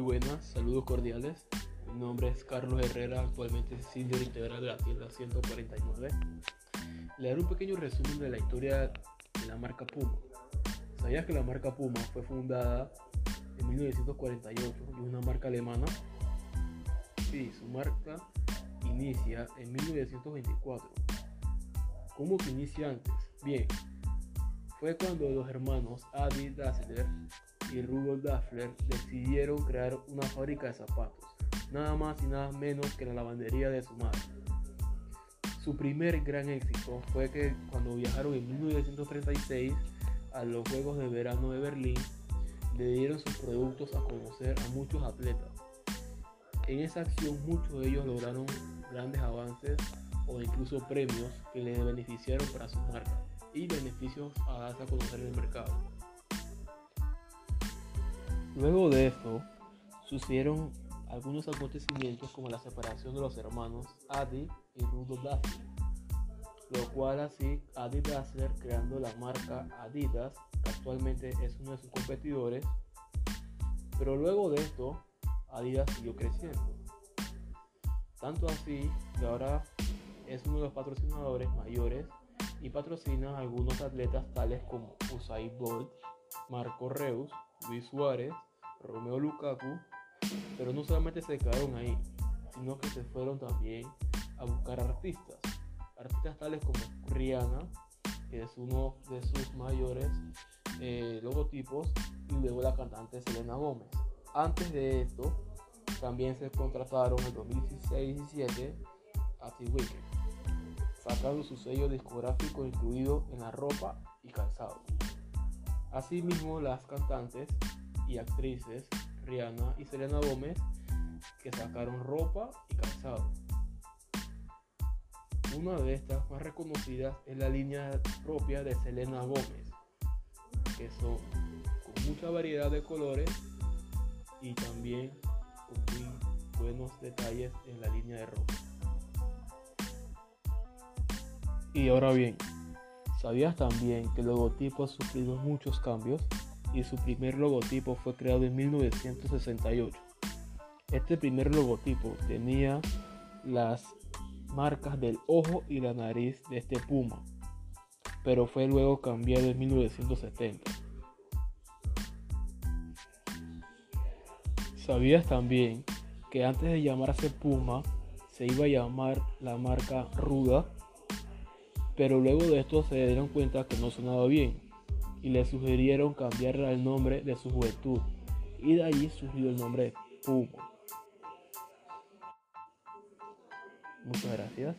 buenas, saludos cordiales. Mi nombre es Carlos Herrera, actualmente senior integral de la tienda 149. Le daré un pequeño resumen de la historia de la marca Puma. ¿Sabías que la marca Puma fue fundada en 1948 y es una marca alemana? Sí, su marca inicia en 1924. ¿Cómo que inicia antes? Bien, fue cuando los hermanos Adi Dassler y Rudolf Dassler decidieron crear una fábrica de zapatos, nada más y nada menos que la lavandería de su madre. Su primer gran éxito fue que cuando viajaron en 1936 a los Juegos de Verano de Berlín, le dieron sus productos a conocer a muchos atletas. En esa acción muchos de ellos lograron grandes avances o incluso premios que les beneficiaron para sus marcas y beneficios a darse a conocer en el mercado. Luego de esto, sucedieron algunos acontecimientos como la separación de los hermanos Adi y Rudolf Dassler, lo cual así Adi Dassler creando la marca Adidas, que actualmente es uno de sus competidores, pero luego de esto Adidas siguió creciendo. Tanto así que ahora es uno de los patrocinadores mayores y patrocina a algunos atletas tales como Usain Bolt, Marco Reus, Luis Suárez, Romeo Lukaku, pero no solamente se quedaron ahí, sino que se fueron también a buscar artistas, artistas tales como Rihanna, que es uno de sus mayores eh, logotipos, y luego la cantante Selena Gómez. Antes de esto, también se contrataron en 2016-17 a T-Weeknd sacando su sello discográfico incluido en la ropa y calzado. Asimismo, las cantantes y actrices Rihanna y Selena Gómez que sacaron ropa y calzado. Una de estas más reconocidas es la línea propia de Selena Gómez, que son con mucha variedad de colores y también con muy buenos detalles en la línea de ropa. Y ahora bien, ¿sabías también que el logotipo ha sufrido muchos cambios? Y su primer logotipo fue creado en 1968. Este primer logotipo tenía las marcas del ojo y la nariz de este puma, pero fue luego cambiado en 1970. ¿Sabías también que antes de llamarse Puma se iba a llamar la marca Ruda? Pero luego de esto se dieron cuenta que no sonaba bien y le sugirieron cambiarle el nombre de su juventud y de ahí surgió el nombre Puma. Muchas gracias.